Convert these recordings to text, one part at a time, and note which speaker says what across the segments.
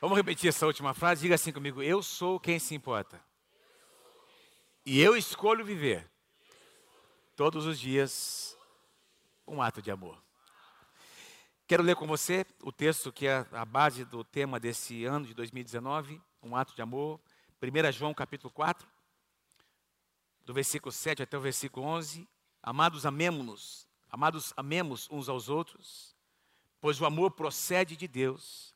Speaker 1: Vamos repetir essa última frase? Diga assim comigo: Eu sou quem se importa. E eu escolho viver todos os dias um ato de amor. Quero ler com você o texto que é a base do tema desse ano de 2019, um ato de amor. 1 João capítulo 4, do versículo 7 até o versículo 11. Amados, amemos-nos, amados, amemos uns aos outros, pois o amor procede de Deus.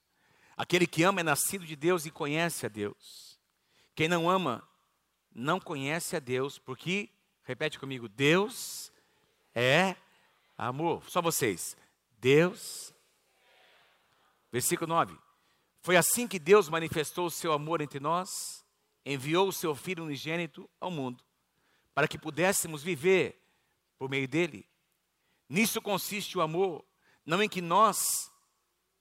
Speaker 1: Aquele que ama é nascido de Deus e conhece a Deus. Quem não ama não conhece a Deus, porque, repete comigo, Deus é amor. Só vocês. Deus. Versículo 9. Foi assim que Deus manifestou o seu amor entre nós, enviou o seu Filho unigênito ao mundo, para que pudéssemos viver por meio dele. Nisso consiste o amor, não em que nós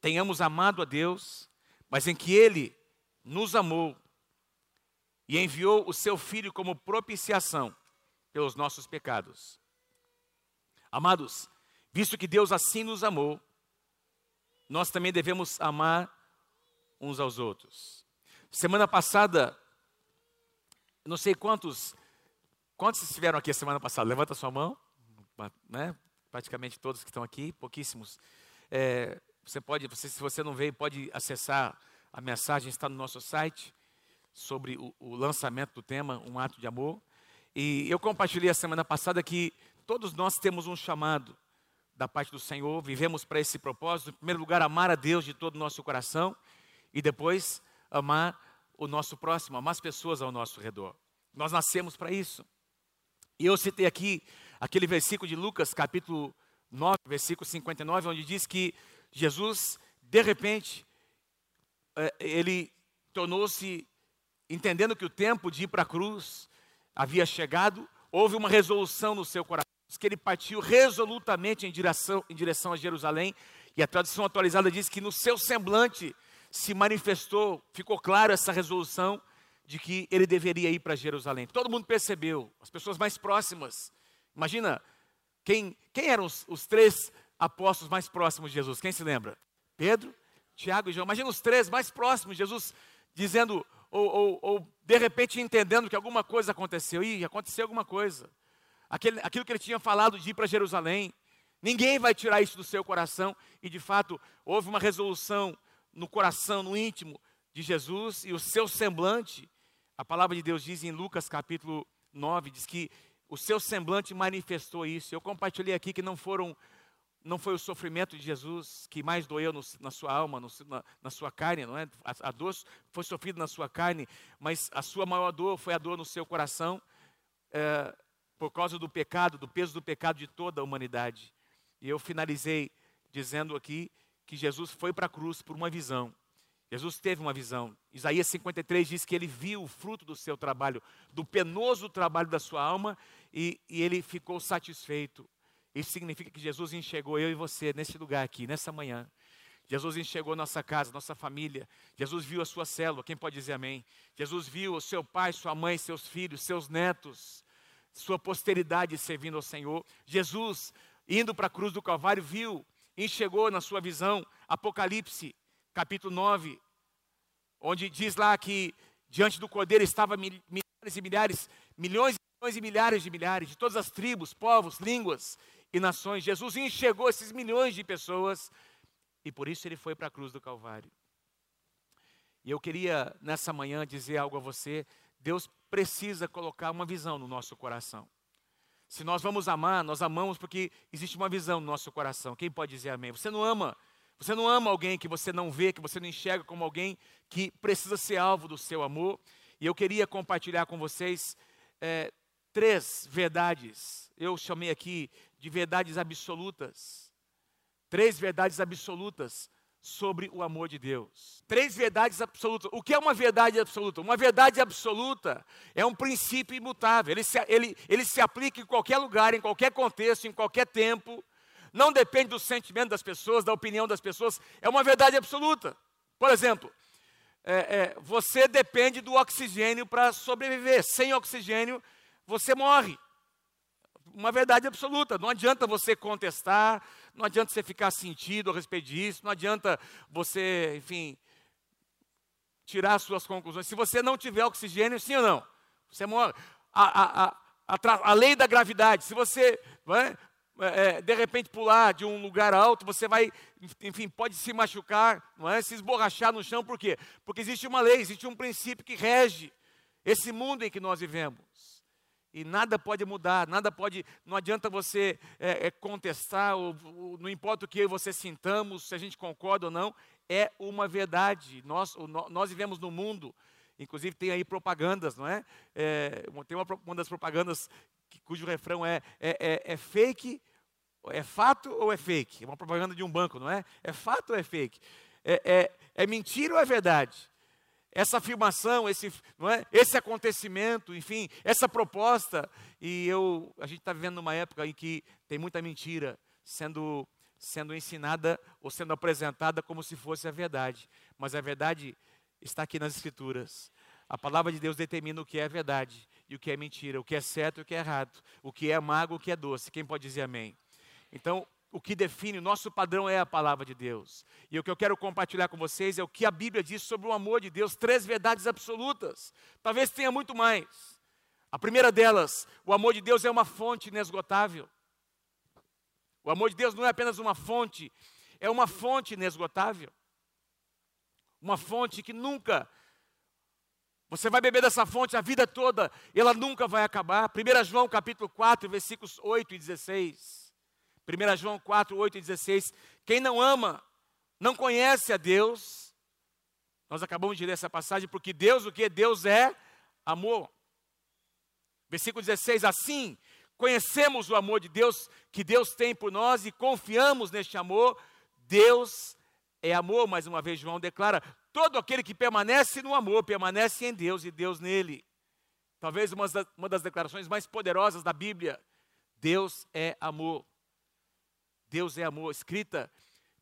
Speaker 1: tenhamos amado a Deus, mas em que ele nos amou e enviou o seu Filho como propiciação pelos nossos pecados. Amados, visto que Deus assim nos amou, nós também devemos amar uns aos outros. Semana passada, não sei quantos, quantos estiveram aqui a semana passada? Levanta sua mão, né? Praticamente todos que estão aqui, pouquíssimos. É, você pode, você, se você não veio, pode acessar a mensagem, está no nosso site sobre o, o lançamento do tema, um ato de amor. E eu compartilhei a semana passada que todos nós temos um chamado da parte do Senhor, vivemos para esse propósito. Em primeiro lugar, amar a Deus de todo o nosso coração e depois amar o nosso próximo, amar as pessoas ao nosso redor. Nós nascemos para isso. E eu citei aqui aquele versículo de Lucas, capítulo 9, versículo 59, onde diz que Jesus, de repente, eh, ele tornou-se entendendo que o tempo de ir para a cruz havia chegado, houve uma resolução no seu coração, que ele partiu resolutamente em direção, em direção a Jerusalém, e a tradição atualizada diz que no seu semblante se manifestou, ficou claro essa resolução de que ele deveria ir para Jerusalém. Todo mundo percebeu, as pessoas mais próximas. Imagina, quem, quem eram os, os três apóstolos mais próximos de Jesus? Quem se lembra? Pedro, Tiago e João. Imagina os três mais próximos de Jesus dizendo: ou, ou, ou, de repente entendendo que alguma coisa aconteceu. Ih, aconteceu alguma coisa. Aquele, aquilo que ele tinha falado de ir para Jerusalém. Ninguém vai tirar isso do seu coração. E de fato, houve uma resolução no coração, no íntimo de Jesus e o seu semblante. A palavra de Deus diz em Lucas capítulo 9, diz que o seu semblante manifestou isso. Eu compartilhei aqui que não foram não foi o sofrimento de Jesus que mais doeu no, na sua alma, no, na, na, sua carne, não é? A, a, dor foi sofrida na sua carne, mas a sua maior dor foi a dor no seu coração, é, por causa do pecado, do peso do pecado de toda a humanidade. E eu finalizei dizendo aqui que Jesus foi para a cruz por uma visão. Jesus teve uma visão. Isaías 53 diz que ele viu o fruto do seu trabalho, do penoso trabalho da sua alma, e, e ele ficou satisfeito. Isso significa que Jesus enxergou eu e você nesse lugar aqui, nessa manhã. Jesus enxergou nossa casa, nossa família. Jesus viu a sua célula. Quem pode dizer amém? Jesus viu o seu pai, sua mãe, seus filhos, seus netos, sua posteridade servindo ao Senhor. Jesus, indo para a cruz do Calvário, viu, enxergou na sua visão, Apocalipse, capítulo 9, onde diz lá que diante do Cordeiro estava milhares e milhares, milhões e milhões e milhares de milhares, de todas as tribos, povos, línguas e nações. Jesus enxergou esses milhões de pessoas e por isso ele foi para a cruz do Calvário. E eu queria nessa manhã dizer algo a você: Deus precisa colocar uma visão no nosso coração. Se nós vamos amar, nós amamos porque existe uma visão no nosso coração. Quem pode dizer amém? Você não ama, você não ama alguém que você não vê, que você não enxerga como alguém que precisa ser alvo do seu amor. E eu queria compartilhar com vocês é, três verdades. Eu chamei aqui de verdades absolutas. Três verdades absolutas sobre o amor de Deus. Três verdades absolutas. O que é uma verdade absoluta? Uma verdade absoluta é um princípio imutável. Ele se, ele, ele se aplica em qualquer lugar, em qualquer contexto, em qualquer tempo. Não depende do sentimento das pessoas, da opinião das pessoas. É uma verdade absoluta. Por exemplo, é, é, você depende do oxigênio para sobreviver. Sem oxigênio, você morre uma verdade absoluta. Não adianta você contestar, não adianta você ficar sentido a respeito disso, não adianta você, enfim, tirar suas conclusões. Se você não tiver oxigênio, sim ou não? Você morre. A, a, a, a, lei da gravidade, se você é, é, de repente pular de um lugar alto, você vai, enfim, pode se machucar, não é? se esborrachar no chão, por quê? Porque existe uma lei, existe um princípio que rege esse mundo em que nós vivemos. E nada pode mudar, nada pode, não adianta você é, é, contestar, ou, ou, não importa o que você sintamos, se a gente concorda ou não, é uma verdade. Nós, o, nós vivemos no mundo, inclusive tem aí propagandas, não é? é tem uma, uma, das propagandas que, cujo refrão é, é, é, é fake, é fato ou é fake? É uma propaganda de um banco, não é? É fato ou é fake? É, é, é mentira ou é verdade? Essa afirmação, esse, não é? esse acontecimento, enfim, essa proposta. E eu, a gente está vivendo numa época em que tem muita mentira sendo, sendo ensinada ou sendo apresentada como se fosse a verdade. Mas a verdade está aqui nas Escrituras. A palavra de Deus determina o que é verdade e o que é mentira, o que é certo e o que é errado, o que é amargo e o que é doce. Quem pode dizer amém? Então, o que define, o nosso padrão é a palavra de Deus. E o que eu quero compartilhar com vocês é o que a Bíblia diz sobre o amor de Deus, três verdades absolutas. Talvez tenha muito mais. A primeira delas, o amor de Deus é uma fonte inesgotável. O amor de Deus não é apenas uma fonte, é uma fonte inesgotável. Uma fonte que nunca você vai beber dessa fonte a vida toda, ela nunca vai acabar. 1 João capítulo 4, versículos 8 e 16. 1 João 4, 8 e 16. Quem não ama, não conhece a Deus. Nós acabamos de ler essa passagem, porque Deus, o que? Deus é amor. Versículo 16: Assim, conhecemos o amor de Deus que Deus tem por nós e confiamos neste amor. Deus é amor, mais uma vez, João declara: todo aquele que permanece no amor, permanece em Deus e Deus nele. Talvez uma das, uma das declarações mais poderosas da Bíblia. Deus é amor. Deus é amor, escrita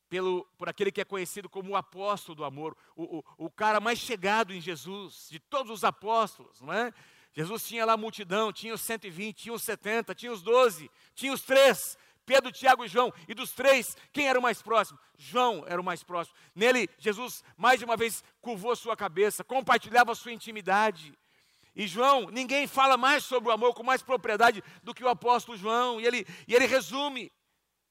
Speaker 1: pelo, por aquele que é conhecido como o apóstolo do amor, o, o, o cara mais chegado em Jesus, de todos os apóstolos, não é? Jesus tinha lá a multidão, tinha os 120, tinha os 70, tinha os 12, tinha os três, Pedro, Tiago e João. E dos três, quem era o mais próximo? João era o mais próximo. Nele, Jesus, mais de uma vez, curvou sua cabeça, compartilhava sua intimidade. E João, ninguém fala mais sobre o amor com mais propriedade do que o apóstolo João. E ele, e ele resume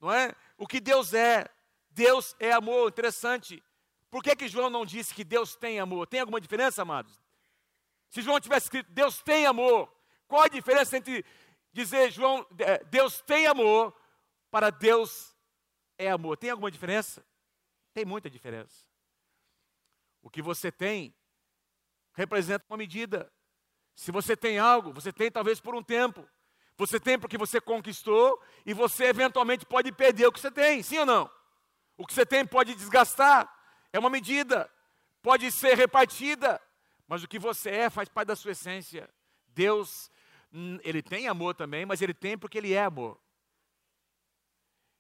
Speaker 1: não é? O que Deus é. Deus é amor, interessante. Por que, que João não disse que Deus tem amor? Tem alguma diferença, amados? Se João tivesse escrito Deus tem amor, qual a diferença entre dizer João, é, Deus tem amor para Deus é amor? Tem alguma diferença? Tem muita diferença. O que você tem representa uma medida. Se você tem algo, você tem talvez por um tempo. Você tem porque você conquistou e você eventualmente pode perder o que você tem, sim ou não? O que você tem pode desgastar, é uma medida, pode ser repartida, mas o que você é faz parte da sua essência. Deus, hum, ele tem amor também, mas ele tem porque ele é amor.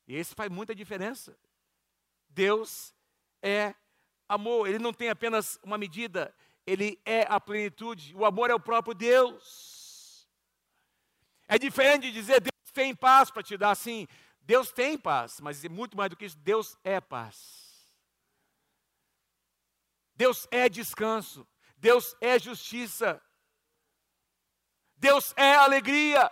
Speaker 1: E isso faz muita diferença. Deus é amor, ele não tem apenas uma medida, ele é a plenitude. O amor é o próprio Deus. É diferente de dizer Deus tem paz para te dar assim. Deus tem paz, mas é muito mais do que isso, Deus é paz. Deus é descanso. Deus é justiça. Deus é alegria.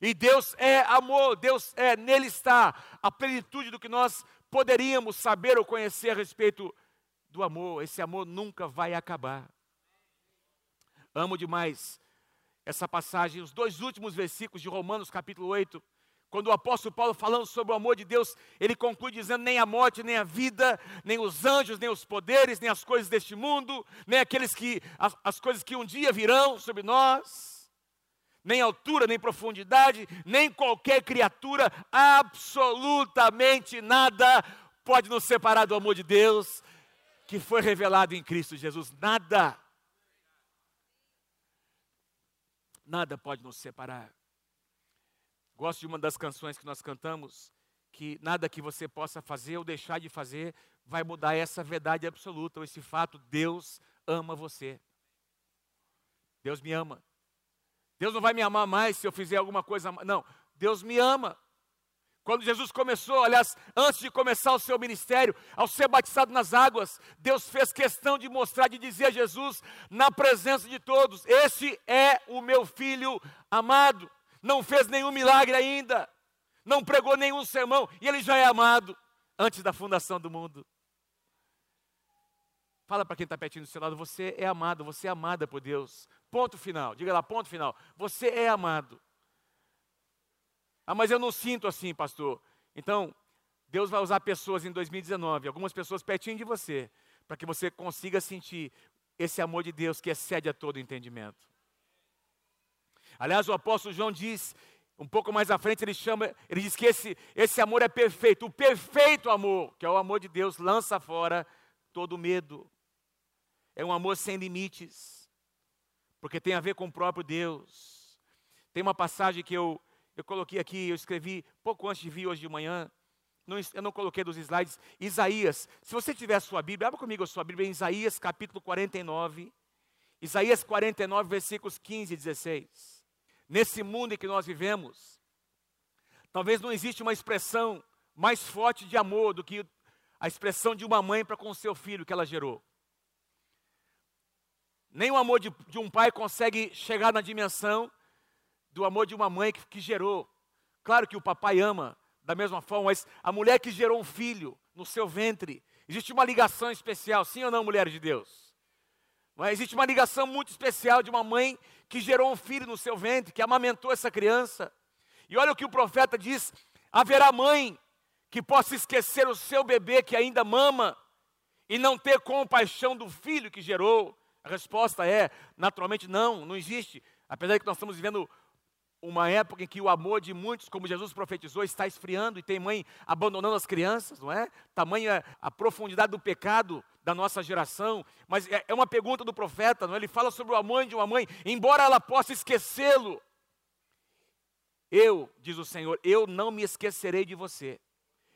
Speaker 1: E Deus é amor, Deus é, nele está a plenitude do que nós poderíamos saber ou conhecer a respeito do amor. Esse amor nunca vai acabar. Amo demais essa passagem, os dois últimos versículos de Romanos capítulo 8, quando o apóstolo Paulo falando sobre o amor de Deus, ele conclui dizendo: nem a morte, nem a vida, nem os anjos, nem os poderes, nem as coisas deste mundo, nem aqueles que as, as coisas que um dia virão sobre nós, nem altura, nem profundidade, nem qualquer criatura, absolutamente nada pode nos separar do amor de Deus que foi revelado em Cristo Jesus. Nada. Nada pode nos separar. Gosto de uma das canções que nós cantamos, que nada que você possa fazer ou deixar de fazer vai mudar essa verdade absoluta, ou esse fato, Deus ama você. Deus me ama. Deus não vai me amar mais se eu fizer alguma coisa. Não, Deus me ama. Quando Jesus começou, aliás, antes de começar o seu ministério, ao ser batizado nas águas, Deus fez questão de mostrar, de dizer a Jesus, na presença de todos: Este é o meu filho amado. Não fez nenhum milagre ainda, não pregou nenhum sermão, e ele já é amado antes da fundação do mundo. Fala para quem está pertinho do seu lado, você é amado, você é amada por Deus. Ponto final. Diga lá, ponto final. Você é amado. Ah, mas eu não sinto assim, pastor. Então, Deus vai usar pessoas em 2019, algumas pessoas pertinho de você, para que você consiga sentir esse amor de Deus que excede a todo entendimento. Aliás, o apóstolo João diz, um pouco mais à frente, ele chama, ele diz que esse, esse amor é perfeito, o perfeito amor, que é o amor de Deus, lança fora todo medo. É um amor sem limites, porque tem a ver com o próprio Deus. Tem uma passagem que eu eu coloquei aqui, eu escrevi pouco antes de vir hoje de manhã. Eu não coloquei dos slides. Isaías. Se você tiver a sua Bíblia, abra comigo a sua Bíblia em Isaías capítulo 49. Isaías 49, versículos 15 e 16. Nesse mundo em que nós vivemos, talvez não exista uma expressão mais forte de amor do que a expressão de uma mãe para com seu filho que ela gerou. Nem o amor de, de um pai consegue chegar na dimensão do amor de uma mãe que, que gerou. Claro que o papai ama da mesma forma, mas a mulher que gerou um filho no seu ventre, existe uma ligação especial, sim ou não, mulher de Deus? Mas existe uma ligação muito especial de uma mãe que gerou um filho no seu ventre, que amamentou essa criança. E olha o que o profeta diz: haverá mãe que possa esquecer o seu bebê que ainda mama e não ter compaixão do filho que gerou? A resposta é, naturalmente, não, não existe. Apesar de que nós estamos vivendo uma época em que o amor de muitos, como Jesus profetizou, está esfriando e tem mãe abandonando as crianças, não é? Tamanha a profundidade do pecado da nossa geração. Mas é, é uma pergunta do profeta, não é? Ele fala sobre o amor de uma mãe, embora ela possa esquecê-lo. Eu, diz o Senhor, eu não me esquecerei de você.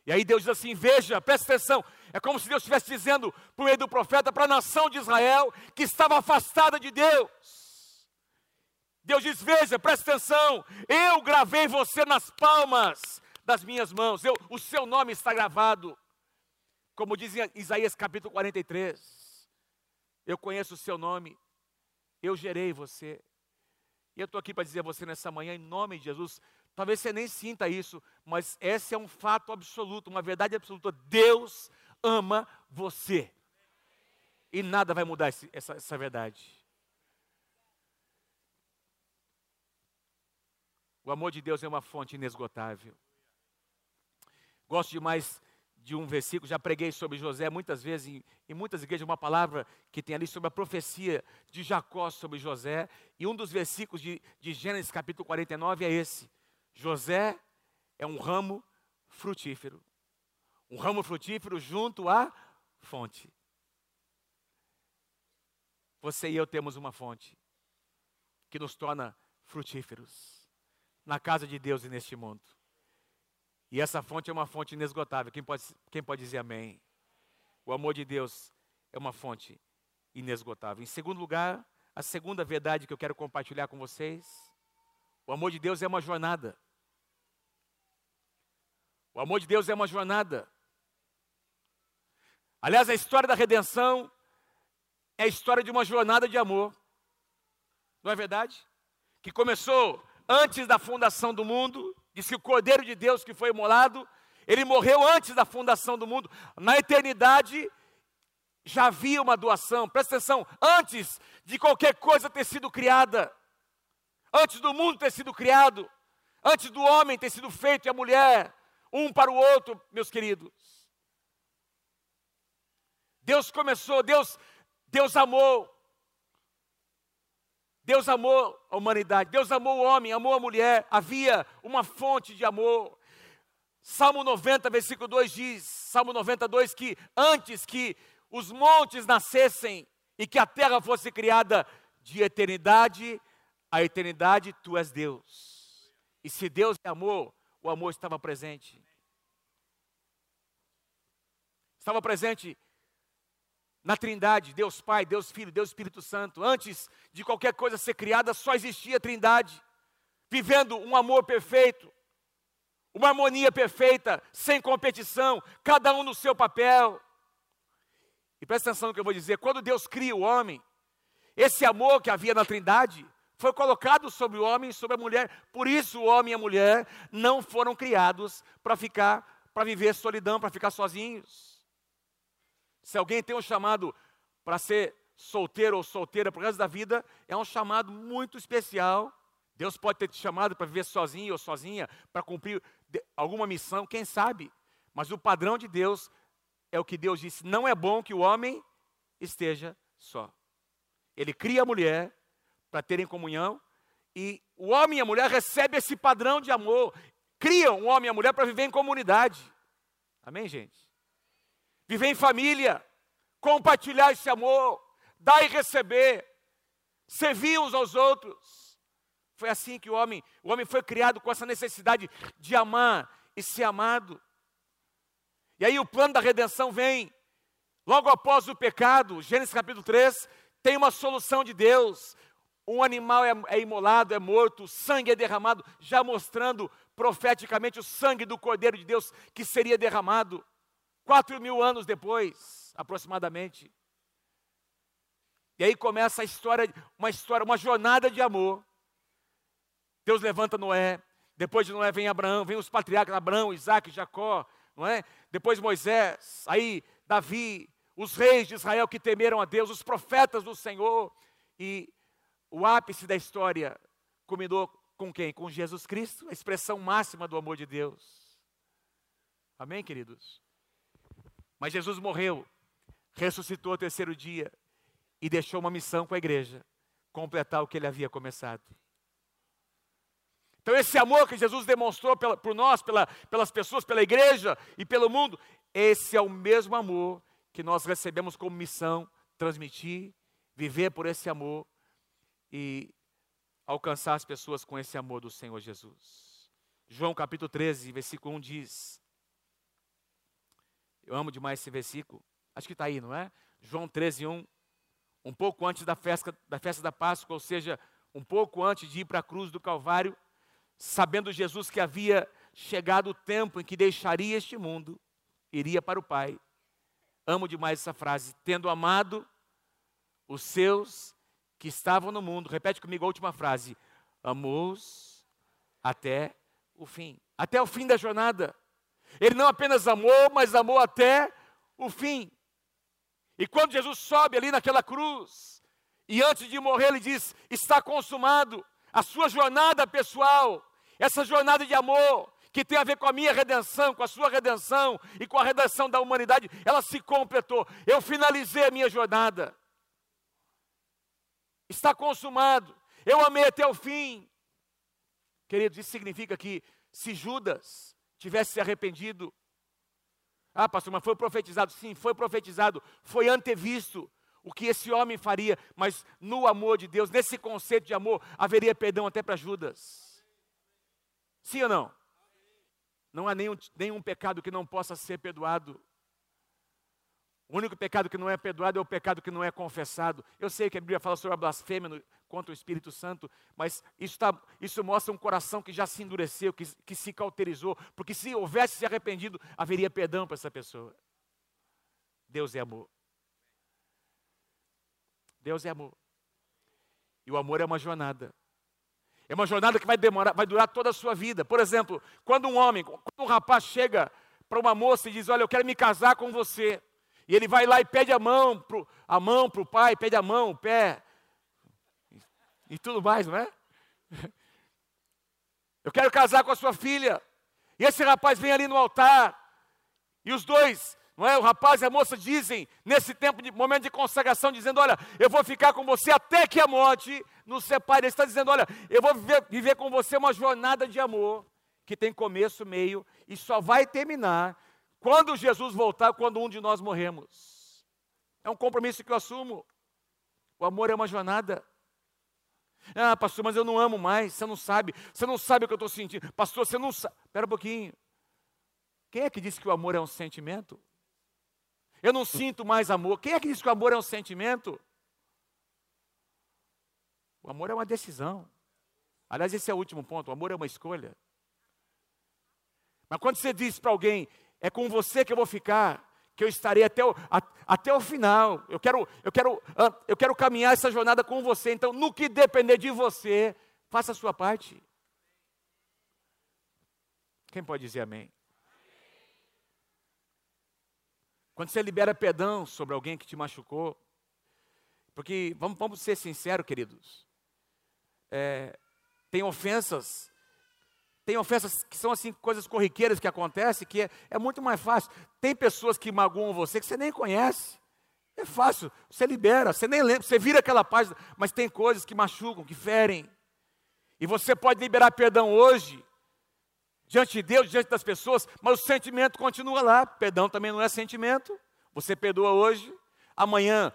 Speaker 1: E aí Deus diz assim: veja, presta atenção. É como se Deus estivesse dizendo por meio do profeta para a nação de Israel que estava afastada de Deus. Deus diz: Veja, presta atenção, eu gravei você nas palmas das minhas mãos, eu, o seu nome está gravado. Como diz Isaías capítulo 43, eu conheço o seu nome, eu gerei você. E eu estou aqui para dizer a você nessa manhã, em nome de Jesus, talvez você nem sinta isso, mas esse é um fato absoluto, uma verdade absoluta. Deus ama você. E nada vai mudar esse, essa, essa verdade. O amor de Deus é uma fonte inesgotável. Gosto demais de um versículo, já preguei sobre José muitas vezes, em, em, muitas igrejas, uma palavra que tem ali sobre a profecia de Jacó sobre José, e um dos versículos de, de Gênesis capítulo 49 é esse: José é um ramo frutífero, um ramo frutífero junto à fonte. Você e eu temos uma fonte que nos torna frutíferos na casa de Deus e neste mundo. E essa fonte é uma fonte inesgotável. Quem pode, quem pode dizer amém? O amor de Deus é uma fonte inesgotável. Em segundo lugar, a segunda verdade que eu quero compartilhar com vocês: o amor de Deus é uma jornada. O amor de Deus é uma jornada. Aliás, a história da redenção é a história de uma jornada de amor. Não é verdade? Que começou antes da fundação do mundo, diz que o Cordeiro de Deus que foi imolado, ele morreu antes da fundação do mundo. Na eternidade já havia uma doação, presta atenção, antes de qualquer coisa ter sido criada, antes do mundo ter sido criado, antes do homem ter sido feito e a mulher, um para o outro, meus queridos. Deus começou, Deus, Deus amou, Deus amou a humanidade, Deus amou o homem, amou a mulher, havia uma fonte de amor. Salmo 90, versículo 2 diz, Salmo 92, que antes que os montes nascessem e que a terra fosse criada de eternidade a eternidade, tu és Deus. E se Deus é amor, o amor estava presente. Estava presente na Trindade, Deus Pai, Deus Filho, Deus Espírito Santo. Antes de qualquer coisa ser criada, só existia a Trindade, vivendo um amor perfeito. uma harmonia perfeita, sem competição, cada um no seu papel. E presta atenção no que eu vou dizer: quando Deus cria o homem, esse amor que havia na Trindade foi colocado sobre o homem e sobre a mulher. Por isso o homem e a mulher não foram criados para ficar, para viver solidão, para ficar sozinhos. Se alguém tem um chamado para ser solteiro ou solteira por resto da vida, é um chamado muito especial. Deus pode ter te chamado para viver sozinho ou sozinha, para cumprir alguma missão, quem sabe? Mas o padrão de Deus é o que Deus disse: não é bom que o homem esteja só. Ele cria a mulher para terem comunhão e o homem e a mulher recebem esse padrão de amor, criam o homem e a mulher para viver em comunidade. Amém, gente? Viver em família, compartilhar esse amor, dar e receber, servir uns aos outros. Foi assim que o homem, o homem foi criado com essa necessidade de amar e ser amado. E aí o plano da redenção vem. Logo após o pecado, Gênesis capítulo 3, tem uma solução de Deus. Um animal é, é imolado, é morto, sangue é derramado, já mostrando profeticamente o sangue do Cordeiro de Deus que seria derramado. Quatro mil anos depois, aproximadamente. E aí começa a história, uma história, uma jornada de amor. Deus levanta Noé, depois de Noé vem Abraão, vem os patriarcas Abraão, Isaac, Jacó, não é? Depois Moisés, aí Davi, os reis de Israel que temeram a Deus, os profetas do Senhor. E o ápice da história culminou com quem? Com Jesus Cristo, a expressão máxima do amor de Deus. Amém, queridos? Mas Jesus morreu, ressuscitou ao terceiro dia e deixou uma missão com a igreja: completar o que ele havia começado. Então, esse amor que Jesus demonstrou pela, por nós, pela, pelas pessoas, pela igreja e pelo mundo, esse é o mesmo amor que nós recebemos como missão transmitir, viver por esse amor e alcançar as pessoas com esse amor do Senhor Jesus. João capítulo 13, versículo 1 diz: Eu amo demais esse versículo, acho que está aí, não é? João 13, 1. Um pouco antes da festa, da festa da Páscoa, ou seja, um pouco antes de ir para a cruz do Calvário, sabendo Jesus que havia chegado o tempo em que deixaria este mundo, iria para o Pai. Amo demais essa frase. Tendo amado os seus que estavam no mundo. Repete comigo a última frase. Amou-os até o fim. Até o fim da jornada. Ele não apenas amou, mas amou até o fim. E quando Jesus sobe ali naquela cruz, e antes de morrer, ele diz: Está consumado. A sua jornada pessoal essa jornada de amor, que tem a ver com a minha redenção, com a sua redenção e com a redenção da humanidade, ela se completou. Eu finalizei a minha jornada. Está consumado. Eu amei até o fim. Queridos, isso significa que se Judas tivesse se arrependido, ah, pastor, mas foi profetizado. Sim, foi profetizado, foi antevisto o que esse homem faria, mas no amor de Deus, nesse conceito de amor, haveria perdão até para Judas. Sim ou não? Não há nenhum, nenhum pecado que não possa ser perdoado. O único pecado que não é perdoado é o pecado que não é confessado. Eu sei que a Bíblia fala sobre a blasfêmia contra o Espírito Santo, mas isso, tá, isso mostra um coração que já se endureceu, que, que se cauterizou, porque se houvesse se arrependido, haveria perdão para essa pessoa. Deus é amor. Deus é amor. E o amor é uma jornada. É uma jornada que vai demorar, vai durar toda a sua vida. Por exemplo, quando um homem, quando um rapaz chega para uma moça e diz: Olha, eu quero me casar com você. E ele vai lá e pede a mão pro, a mão para o pai, pede a mão, o pé, e, tudo mais, não é? Eu quero casar com a sua filha. E esse rapaz vem ali no altar, e os dois não é? O rapaz e a moça dizem, nesse tempo de momento de consagração, dizendo: Olha, eu vou ficar com você até que a morte nos separe. Ele está dizendo: Olha, eu vou viver, viver com você uma jornada de amor que tem começo, meio e só vai terminar quando Jesus voltar, quando um de nós morremos. É um compromisso que eu assumo. O amor é uma jornada. Ah, pastor, mas eu não amo mais. Você não sabe. Você não sabe o que eu estou sentindo. Pastor, você não sabe. Espera um pouquinho. Quem é que disse que o amor é um sentimento? Eu não sinto mais amor. Quem é que diz que o amor é um sentimento? O amor é uma decisão. Aliás, esse é o último ponto. O amor é uma escolha. Mas quando você diz para alguém, é com você que eu vou ficar, que eu estarei até o, a, até o final. Eu quero, eu, quero, ah, eu quero caminhar essa jornada com você. Então, no que depender de você, faça a sua parte. Quem pode dizer amém? Quando você libera perdão sobre alguém que te machucou, porque vamos, vamos ser sinceros, queridos, é, tem ofensas tem ofensas que são assim, coisas corriqueiras que acontecem, que é, é muito mais fácil. Tem pessoas que magoam você que você nem conhece. É fácil, você libera, você nem lembra, você vira aquela página, mas tem coisas que machucam, que ferem. E você pode liberar perdão hoje, diante de Deus, diante das pessoas, mas o sentimento continua lá. Perdão também não é sentimento. Você perdoa hoje, amanhã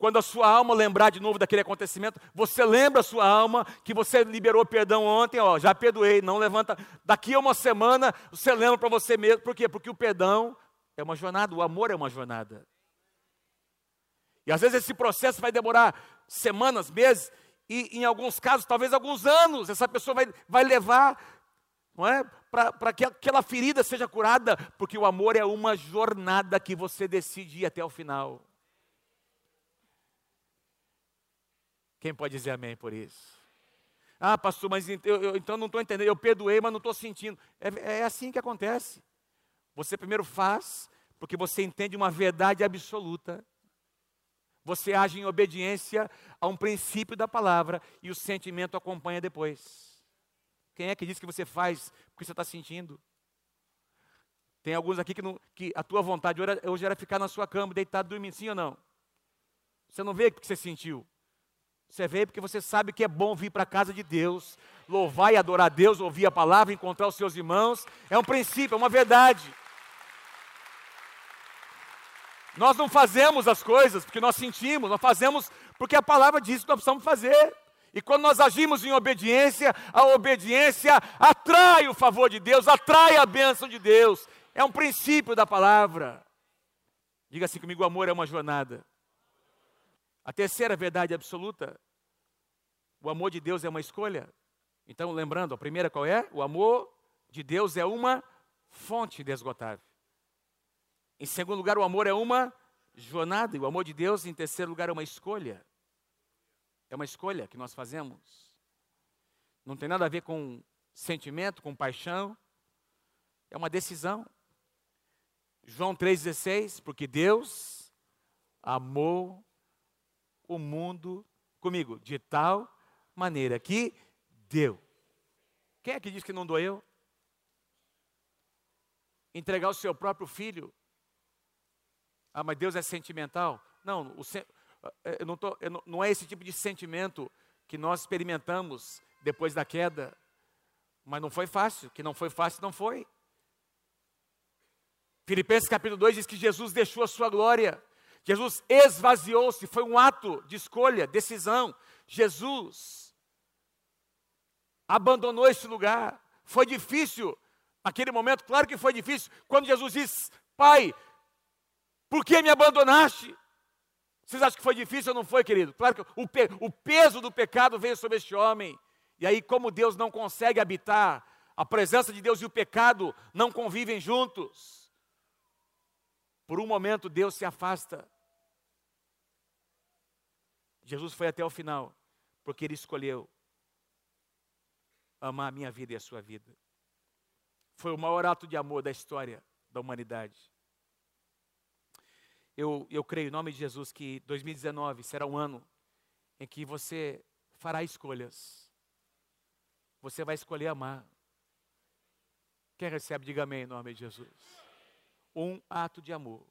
Speaker 1: quando a sua alma lembrar de novo daquele acontecimento, você lembra a sua alma que você liberou perdão ontem, ó, já perdoei, não levanta. Daqui a uma semana, você lembra para você mesmo. Por quê? Porque o perdão é uma jornada, o amor é uma jornada. E às vezes esse processo vai demorar semanas, meses, e em alguns casos, talvez alguns anos, essa pessoa vai, vai levar não é? para que aquela ferida seja curada, porque o amor é uma jornada que você decide ir até o final. Quem pode dizer amém por isso? Ah, pastor, mas eu, eu, então não estou entendendo. Eu perdoei, mas não estou sentindo. É, é assim que acontece. Você primeiro faz, porque você entende uma verdade absoluta. Você age em obediência a um princípio da palavra e o sentimento acompanha depois. Quem é que diz que você faz porque você está sentindo? Tem alguns aqui que, não, que, a tua vontade hoje era ficar na sua cama, deitado, dormindo, sim ou não? Você não vê porque você sentiu. Você veio porque você sabe que é bom vir para a casa de Deus, louvar e adorar a Deus, ouvir a palavra, encontrar os seus irmãos. É um princípio, é uma verdade. Nós não fazemos as coisas porque nós sentimos, nós fazemos porque a palavra diz que nós precisamos fazer. E quando nós agimos em obediência, a obediência atrai o favor de Deus, atrai a bênção de Deus. É um princípio da palavra. Diga assim comigo: o amor é uma jornada. A terceira verdade absoluta, o amor de Deus é uma escolha. Então, lembrando, a primeira qual é? O amor de Deus é uma fonte inesgotável. Em segundo lugar, o amor é uma jornada, e o amor de Deus, em terceiro lugar, é uma escolha. É uma escolha que nós fazemos. Não tem nada a ver com sentimento, com paixão. É uma decisão. João 3,16, porque Deus amou o mundo comigo, de tal maneira que deu. Quem é que diz que não doeu? Entregar o seu próprio filho. Ah, mas Deus é sentimental. Não, o, eh, eu não, tô, eu não, não é esse tipo de sentimento que nós experimentamos depois da queda. Mas não foi fácil, que não foi fácil, não foi. Filipenses capítulo 2 diz que Jesus deixou a sua glória Jesus esvaziou-se, foi um ato de escolha, decisão. Jesus abandonou esse lugar. Foi difícil naquele momento, claro que foi difícil. Quando Jesus disse: Pai, por que me abandonaste? Vocês acham que foi difícil ou não foi, querido? Claro que o, pe o peso do pecado veio sobre este homem. E aí, como Deus não consegue habitar, a presença de Deus e o pecado não convivem juntos. Por um momento Deus se afasta. Jesus foi até o final, porque ele escolheu amar a minha vida e a sua vida. Foi o maior ato de amor da história da humanidade. Eu, eu creio, em nome de Jesus, que 2019 será um ano em que você fará escolhas. Você vai escolher amar. Quem recebe, diga amém em nome de Jesus um ato de amor.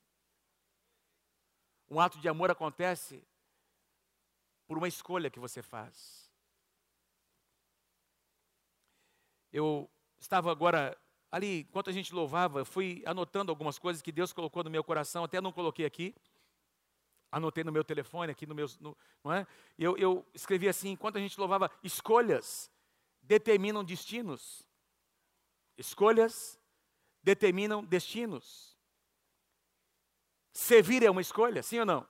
Speaker 1: Um ato de amor acontece por uma escolha que você faz. Eu estava agora ali, enquanto a gente louvava, fui anotando algumas coisas que Deus colocou no meu coração, até não coloquei aqui. Anotei no meu telefone, aqui no meu. No, não é? eu, eu escrevi assim: enquanto a gente louvava, escolhas determinam destinos. Escolhas determinam destinos. Servir é uma escolha, sim ou não?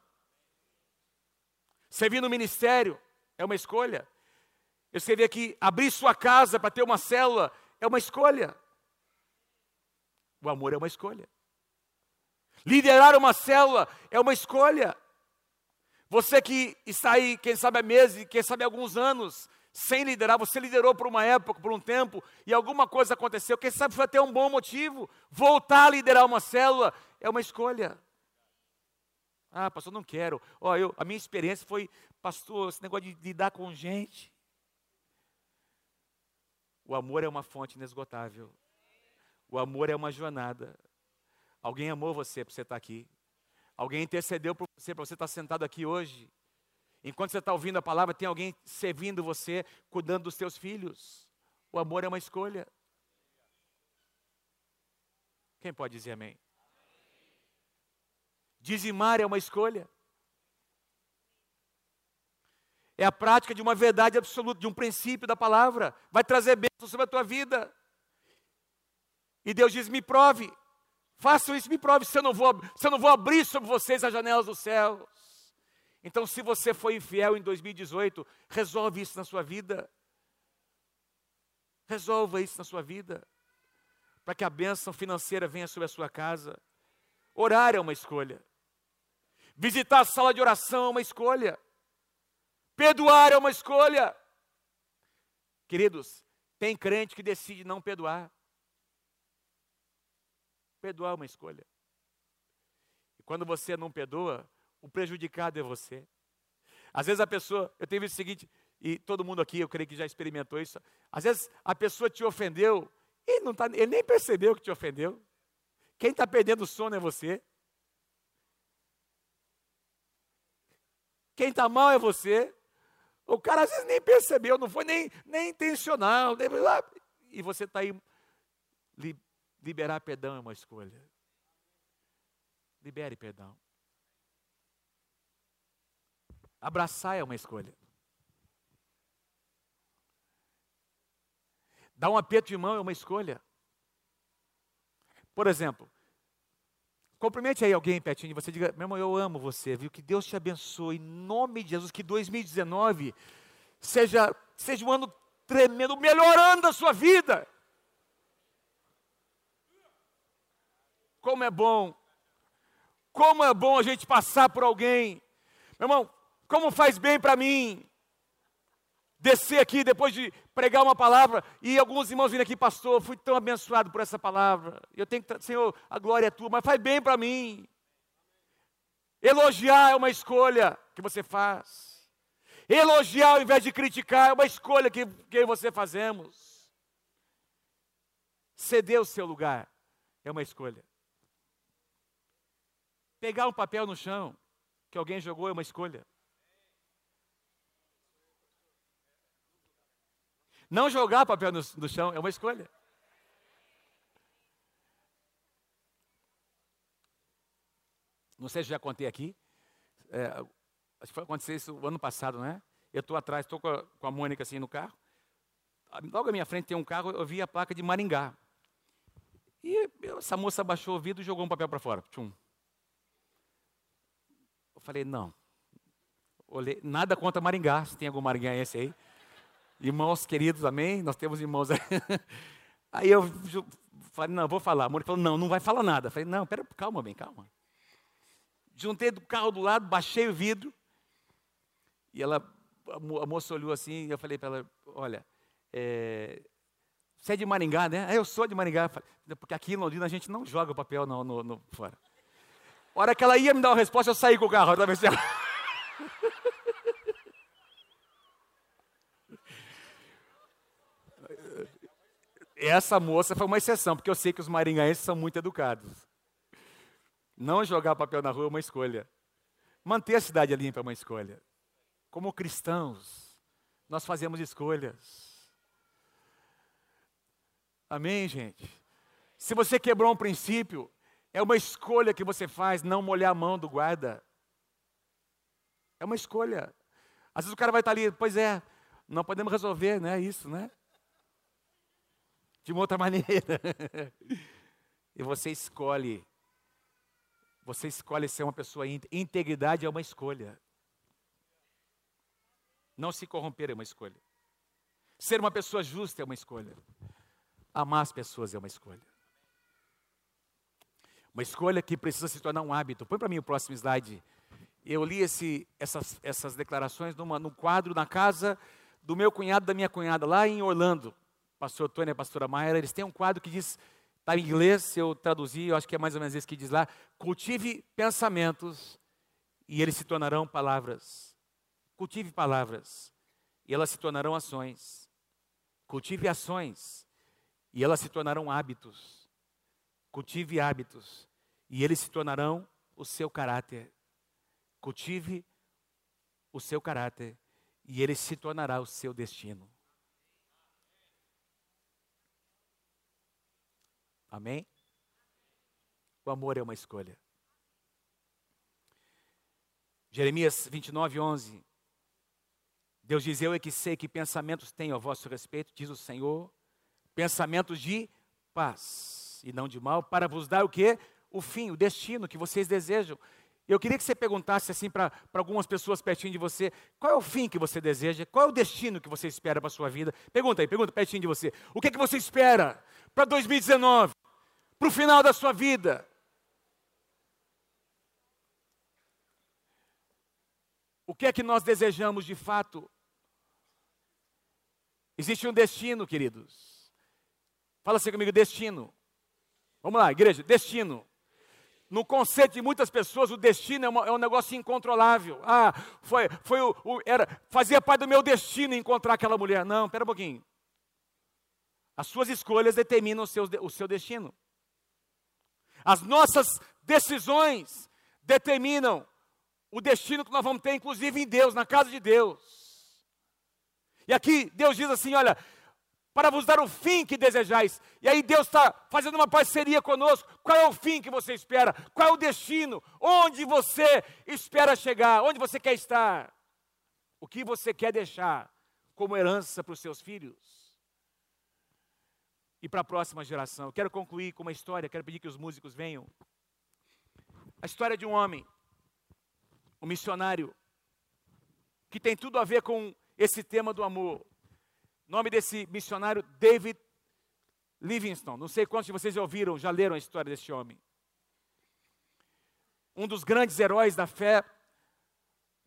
Speaker 1: Servir no ministério é uma escolha. Eu escrevi aqui, abrir sua casa para ter uma célula é uma escolha. O amor é uma escolha. Liderar uma célula é uma escolha. Você que está aí, quem sabe há meses, quem sabe há alguns anos, sem liderar, você liderou por uma época, por um tempo, e alguma coisa aconteceu, quem sabe foi até um bom motivo. Voltar a liderar uma célula é uma escolha. Ah, pastor, não quero. Ó, eu, a minha experiência foi, pastor, esse negócio de lidar com gente. O amor é uma fonte inesgotável. O amor é uma jornada. Alguém amou você para você estar aqui. Alguém intercedeu por você para você estar sentado aqui hoje. Enquanto você está ouvindo a palavra, tem alguém servindo você, cuidando dos seus filhos. O amor é uma escolha. Quem pode dizer amém? Dizimar é uma escolha. É a prática de uma verdade absoluta, de um princípio da palavra. Vai trazer bênção sobre a tua vida. E Deus diz: me prove. Façam isso, me prove se eu não vou, se eu não vou abrir sobre vocês as janelas dos céus. Então, se você foi infiel em 2018, resolve isso na sua vida. Resolva isso na sua vida. Para que a bênção financeira venha sobre a sua casa. Orar é uma escolha. Visitar a sala de oração é uma escolha. Perdoar é uma escolha. Queridos, tem crente que decide não perdoar. Perdoar é uma escolha. E quando você não perdoa, o prejudicado é você. Às vezes a pessoa, eu tenho visto o seguinte, e todo mundo aqui, eu creio que já experimentou isso. Às vezes a pessoa te ofendeu, e não tá, ele nem percebeu que te ofendeu. Quem está perdendo o sono é você. Quem está mal é você. O cara às vezes nem percebeu, não foi nem, nem intencional. Nem, e você está aí Liberar perdão é uma escolha. Libere perdão. Abraçar é uma escolha. Dar um aperto de mão é uma escolha. Por exemplo, cumprimente aí alguém pertinho de você, diga, meu irmão, eu amo você, viu? Que Deus te abençoe, em nome de Jesus, que 2019 seja, seja um ano tremendo, melhorando a sua vida. Como é bom, como é bom a gente passar por alguém. Meu irmão, como faz bem para mim descer aqui depois de pregar uma palavra e alguns irmãos vindo aqui, pastor, fui tão abençoado por essa palavra. Eu tenho que, Senhor, a glória é tua, mas faz bem para mim. Elogiar é uma escolha que você faz. Elogiar ao invés de criticar é uma escolha que, que você fazemos. Ceder o seu lugar é uma escolha. Pegar um papel no chão que alguém jogou é uma escolha. Não jogar papel no, no chão é uma escolha. Não sei se já contei aqui. É, acho que foi acontecer isso ano passado, né? Eu estou atrás, estou com, com, a Mônica assim no carro. Logo à minha frente tem um carro, eu vi a placa de Maringá. E essa moça baixou o vidro e jogou um papel para fora. Tchum. Eu falei, não. Olhei, nada contra Maringá, se tem algum maringaense aí. Irmãos queridos, amém? Nós temos irmãos aí. Aí eu falei, não, vou falar. A Mônica falou, não, não vai falar nada. Eu falei, não, pera, calma, bem, calma. Juntei do carro do lado, baixei o vidro. E ela, a moça olhou assim, e eu falei para ela, olha, é, você é de Maringá, né? Ah, eu sou de Maringá. Falei, porque aqui em Londrina a gente não joga o papel no, no, no fora. A hora que ela ia me dar uma resposta, eu saí com o carro. Outra Essa moça foi uma exceção, porque eu sei que os maringaenses são muito educados. Não jogar papel na rua é uma escolha. Manter a cidade limpa é uma escolha. Como cristãos, nós fazemos escolhas. Amém, gente? Se você quebrou um princípio, é uma escolha que você faz não molhar a mão do guarda. É uma escolha. Às vezes o cara vai estar ali, pois é, não podemos resolver, né? Isso, né? De uma outra maneira. e você escolhe. Você escolhe ser uma pessoa íntegra. Integridade é uma escolha. Não se corromper é uma escolha. Ser uma pessoa justa é uma escolha. Amar as pessoas é uma escolha. Uma escolha que precisa se tornar um hábito. Põe para mim o próximo slide. Eu li esse, essas, essas declarações numa, num quadro na casa do meu cunhado da minha cunhada, lá em Orlando. Pastor Tony e a pastora Mayra, eles têm um quadro que diz, está em inglês, se eu traduzir, eu acho que é mais ou menos isso que diz lá, cultive pensamentos e eles se tornarão palavras. Cultive palavras e elas se tornarão ações. Cultive ações e elas se tornarão hábitos. Cultive hábitos e eles se tornarão o seu caráter. Cultive o seu caráter e ele se tornará o seu destino. Amém? O amor é uma escolha. Jeremias 29, 11. Deus diz: Eu é que sei que pensamentos tenho a vosso respeito, diz o Senhor, pensamentos de paz e não de mal, para vos dar o que? O fim, o destino que vocês desejam. Eu queria que você perguntasse assim para algumas pessoas pertinho de você: qual é o fim que você deseja? Qual é o destino que você espera para a sua vida? Pergunta aí, pergunta pertinho de você: o que, é que você espera para 2019? Para o final da sua vida? O que é que nós desejamos de fato? Existe um destino, queridos. Fala assim comigo: destino. Vamos lá, igreja, destino no conceito de muitas pessoas, o destino é, uma, é um negócio incontrolável. Ah, foi, foi o, o, era, fazia parte do meu destino encontrar aquela mulher. Não, espera um pouquinho. As suas escolhas determinam o seu, o seu destino. As nossas decisões determinam o destino que nós vamos ter, inclusive em Deus, na casa de Deus. E aqui Deus diz assim: olha, para vos dar o fim que desejais. E aí Deus está fazendo uma parceria conosco. Qual é o fim que você espera? Qual é o destino? Onde você espera chegar? Onde você quer estar? O que você quer deixar como herança para os seus filhos? E para a próxima geração. Eu quero concluir com uma história, quero pedir que os músicos venham. A história de um homem, um missionário, que tem tudo a ver com esse tema do amor. Nome desse missionário, David Livingstone. Não sei quantos de vocês já ouviram, já leram a história desse homem. Um dos grandes heróis da fé.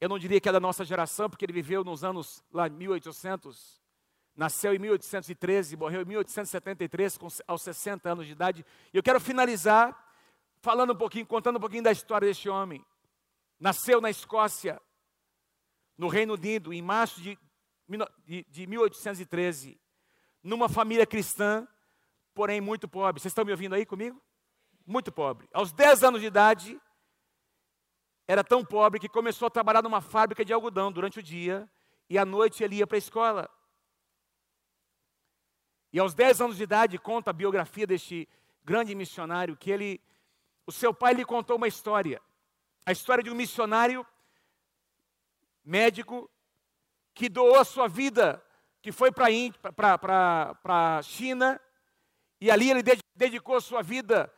Speaker 1: Eu não diria que é da nossa geração, porque ele viveu nos anos lá 1800. Nasceu em 1813, morreu em 1873, com, aos 60 anos de idade. E eu quero finalizar falando um pouquinho, contando um pouquinho da história deste homem. Nasceu na Escócia, no Reino Unido, em março de de 1813, numa família cristã, porém muito pobre. Vocês estão me ouvindo aí comigo? Muito pobre. Aos 10 anos de idade, era tão pobre que começou a trabalhar numa fábrica de algodão durante o dia e à noite ele ia para a escola. E aos 10 anos de idade, conta a biografia deste grande missionário, que ele, o seu pai lhe contou uma história. A história de um missionário médico que doou a sua vida, que foi para a China, e ali ele dedicou a sua vida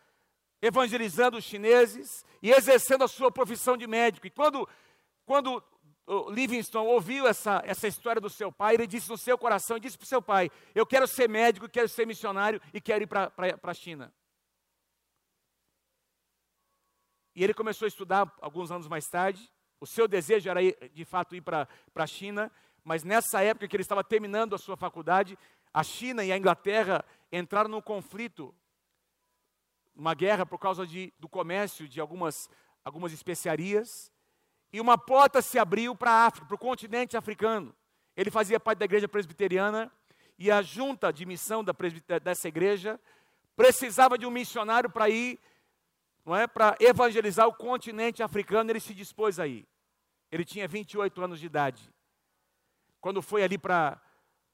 Speaker 1: evangelizando os chineses e exercendo a sua profissão de médico. E quando, quando Livingstone ouviu essa, essa história do seu pai, ele disse no seu coração, disse para o seu pai, eu quero ser médico, quero ser missionário e quero ir para a China. E ele começou a estudar alguns anos mais tarde. O seu desejo era, ir, de fato, ir para a China mas nessa época que ele estava terminando a sua faculdade, a China e a Inglaterra entraram num conflito, uma guerra por causa de, do comércio de algumas, algumas especiarias, e uma porta se abriu para a África, para o continente africano. Ele fazia parte da igreja presbiteriana, e a junta de missão dessa igreja precisava de um missionário para ir, não é, para evangelizar o continente africano, ele se dispôs a ir. Ele tinha 28 anos de idade quando foi ali para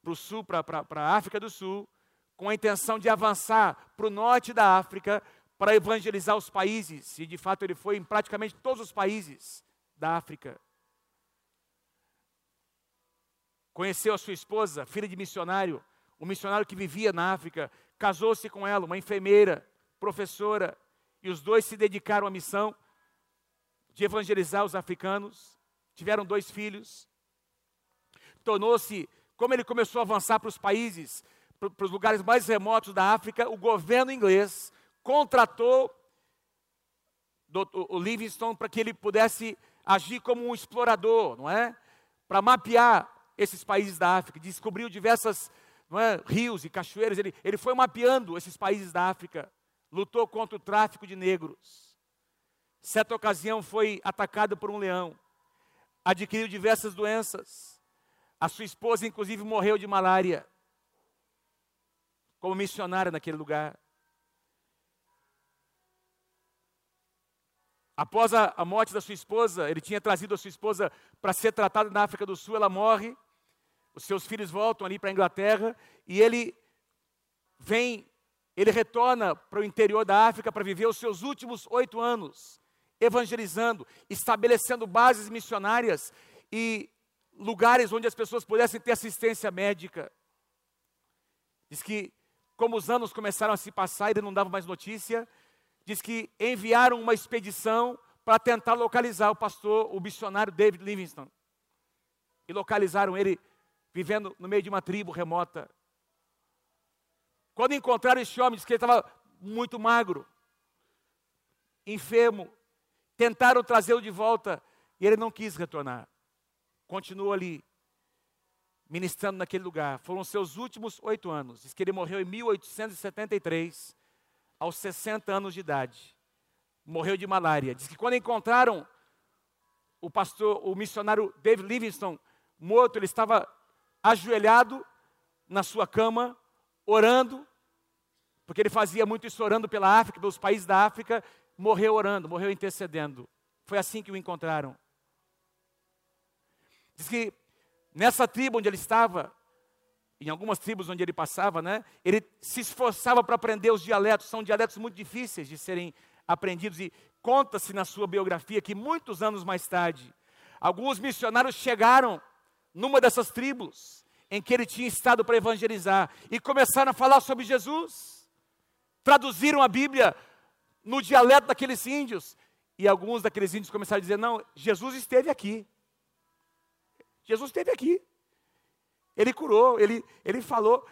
Speaker 1: o sul, para a África do Sul, com a intenção de avançar para o norte da África para evangelizar os países, e de fato ele foi em praticamente todos os países da África. Conheceu a sua esposa, filha de missionário, um missionário que vivia na África, casou-se com ela, uma enfermeira, professora, e os dois se dedicaram à missão de evangelizar os africanos. Tiveram dois filhos tornou-se, como ele começou a avançar para os países, para os lugares mais remotos da África, o governo inglês contratou o Livingstone para que ele pudesse agir como um explorador, não é? Para mapear esses países da África, descobriu diversas é, rios e cachoeiras, ele, ele foi mapeando esses países da África, lutou contra o tráfico de negros. Certa ocasião foi atacado por um leão, adquiriu diversas doenças. A sua esposa, inclusive, morreu de malária, como missionária naquele lugar. Após a, a, morte da sua esposa, ele tinha trazido a sua esposa para ser tratada na África do Sul, ela morre. Os seus filhos voltam ali para a Inglaterra e ele vem, ele retorna para o interior da África para viver os seus últimos oito anos evangelizando, estabelecendo bases missionárias e lugares onde as pessoas pudessem ter assistência médica. Diz que, como os anos começaram a se passar ele não dava mais notícia, diz que enviaram uma expedição para tentar localizar o pastor, o missionário David Livingstone. E localizaram ele vivendo no meio de uma tribo remota. Quando encontraram esse homem, diz que ele estava muito magro, enfermo. Tentaram trazê-lo de volta e ele não quis retornar. Continuou ali, ministrando naquele lugar. Foram seus últimos oito anos. Diz que ele morreu em 1873 aos 60 anos de idade. Morreu de malária. Diz que quando encontraram o pastor, o missionário David Livingstone morto, ele estava ajoelhado na sua cama, orando, porque ele fazia muito isso orando pela África, pelos países da África, morreu orando, morreu intercedendo. Foi assim que o encontraram. Diz que nessa tribo onde ele estava, em algumas tribos onde ele passava, né, ele se esforçava para aprender os dialetos, são dialetos muito difíceis de serem aprendidos e conta-se na sua biografia que muitos anos mais tarde, alguns missionários chegaram numa dessas tribos em que ele tinha estado para evangelizar e começaram a falar sobre Jesus. Traduziram a Bíblia no dialeto daqueles índios e alguns daqueles índios começaram a dizer: "Não, Jesus esteve aqui. Jesus esteve aqui. Ele curou, ele, ele falou.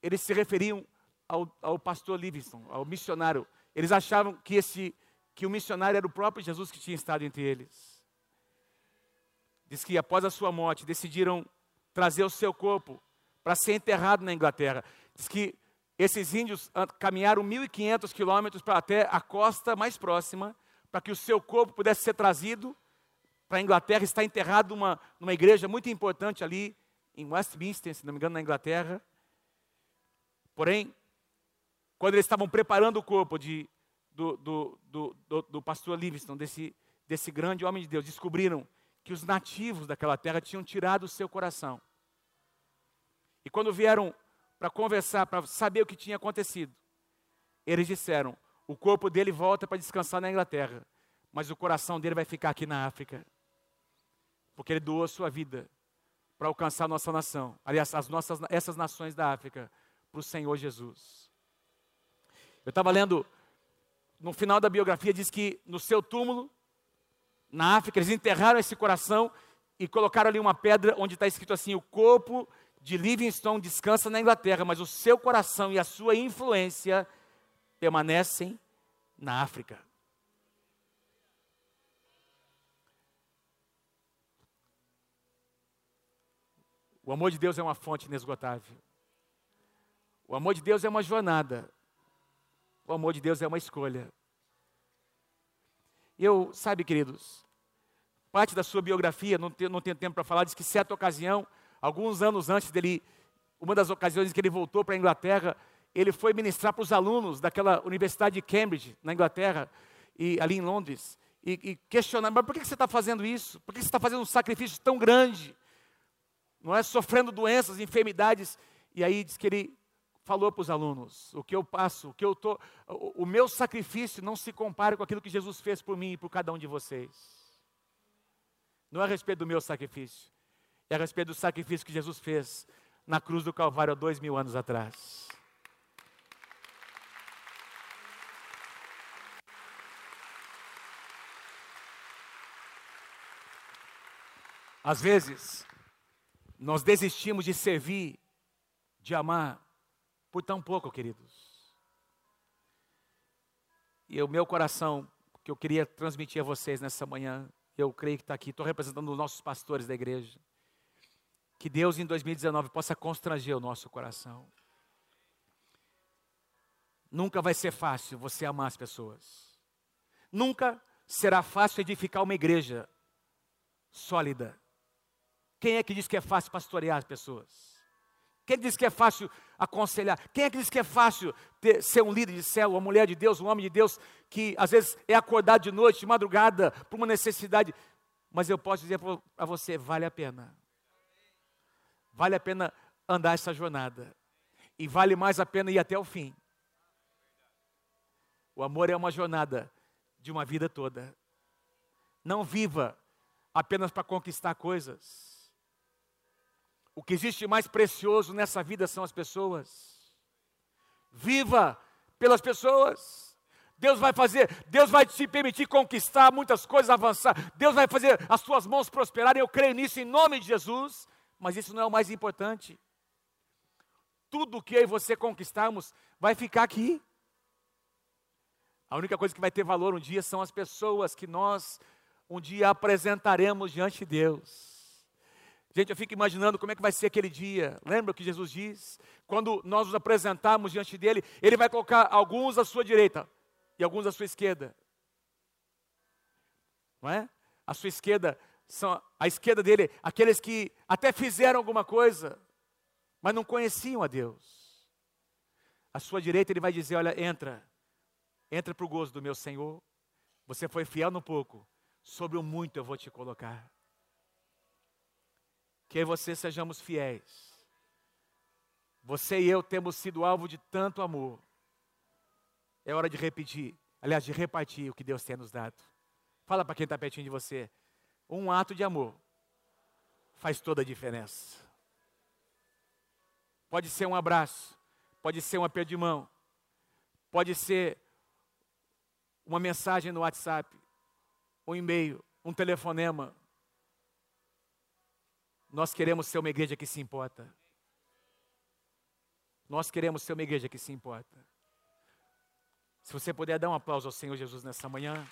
Speaker 1: Eles se referiam ao, ao pastor Livingston, ao missionário. Eles achavam que, esse, que o missionário era o próprio Jesus que tinha estado entre eles. Diz que após a sua morte decidiram trazer o seu corpo para ser enterrado na Inglaterra. Diz que esses índios caminharam 1.500 quilômetros para até a costa mais próxima, para que o seu corpo pudesse ser trazido para a Inglaterra, está enterrado numa, numa igreja muito importante ali em Westminster, se não me engano, na Inglaterra. Porém, quando eles estavam preparando o corpo de, do, do, do, do, pastor Livingstone, desse, desse grande homem de Deus, descobriram que os nativos daquela terra tinham tirado o seu coração. E quando vieram para conversar, para saber o que tinha acontecido, eles disseram: o corpo dele volta para descansar na Inglaterra, mas o coração dele vai ficar aqui na África, porque ele doou a sua vida para alcançar nossa nação, aliás, as nossas, essas nações da África, para o Senhor Jesus. Eu estava lendo, no final da biografia, diz que no seu túmulo, na África, eles enterraram esse coração e colocaram ali uma pedra onde está escrito assim: o corpo de Livingstone descansa na Inglaterra, mas o seu coração e a sua influência permanecem na África. O amor de Deus é uma fonte inesgotável. O amor de Deus é uma jornada. O amor de Deus é uma escolha. Eu, sabe, queridos, parte da sua biografia, não tenho, não tenho tempo para falar, diz que certa ocasião, alguns anos antes dele, uma das ocasiões que ele voltou para a Inglaterra, ele foi ministrar para os alunos daquela Universidade de Cambridge, na Inglaterra, e ali em Londres, e, e questionando, mas por que você está fazendo isso? Por que você está fazendo um sacrifício tão grande? Não é sofrendo doenças, enfermidades. E aí diz que ele falou para os alunos: o que eu passo, o que eu tô, o, o meu sacrifício não se compara com aquilo que Jesus fez por mim e por cada um de vocês. Não é a respeito do meu sacrifício, é a respeito do sacrifício que Jesus fez na cruz do Calvário há dois mil anos atrás. Às vezes, nós desistimos de servir, de amar, por tão pouco, queridos. E o meu coração que eu queria transmitir a vocês nessa manhã. Eu creio que está aqui, estou representando os nossos pastores da igreja. Que Deus em 2019 possa constranger o nosso coração. Nunca vai ser fácil você amar as pessoas. Nunca será fácil edificar uma igreja sólida. Quem é que diz que é fácil pastorear as pessoas? Quem diz que é fácil aconselhar? Quem é que diz que é fácil ter, ser um líder de céu, uma mulher de Deus, um homem de Deus, que às vezes é acordado de noite, de madrugada, por uma necessidade? Mas eu posso dizer para você: vale a pena. Vale a pena andar essa jornada. E vale mais a pena ir até o fim. O amor é uma jornada de uma vida toda. Não viva apenas para conquistar coisas. O que existe mais precioso nessa vida são as pessoas. Viva pelas pessoas. Deus vai fazer, Deus vai te permitir conquistar muitas coisas, avançar. Deus vai fazer as tuas mãos prosperarem. Eu creio nisso em nome de Jesus. Mas isso não é o mais importante. Tudo que eu e você conquistarmos vai ficar aqui. A única coisa que vai ter valor um dia são as pessoas que nós um dia apresentaremos diante de Deus. Gente, eu fico imaginando como é que vai ser aquele dia. Lembra o que Jesus diz? Quando nós nos apresentarmos diante dele, ele vai colocar alguns à sua direita e alguns à sua esquerda. Não é? A sua esquerda são a esquerda dele, aqueles que até fizeram alguma coisa, mas não conheciam a Deus. À sua direita ele vai dizer: Olha, entra, entra para o gozo do meu Senhor. Você foi fiel no pouco, sobre o muito eu vou te colocar. Que você sejamos fiéis. Você e eu temos sido alvo de tanto amor. É hora de repetir, aliás, de repartir o que Deus tem nos dado. Fala para quem está pertinho de você. Um ato de amor faz toda a diferença. Pode ser um abraço, pode ser um aperto de mão, pode ser uma mensagem no WhatsApp, um e-mail, um telefonema. Nós queremos ser uma igreja que se importa. Nós queremos ser uma igreja que se importa. Se você puder dar um aplauso ao Senhor Jesus nessa manhã.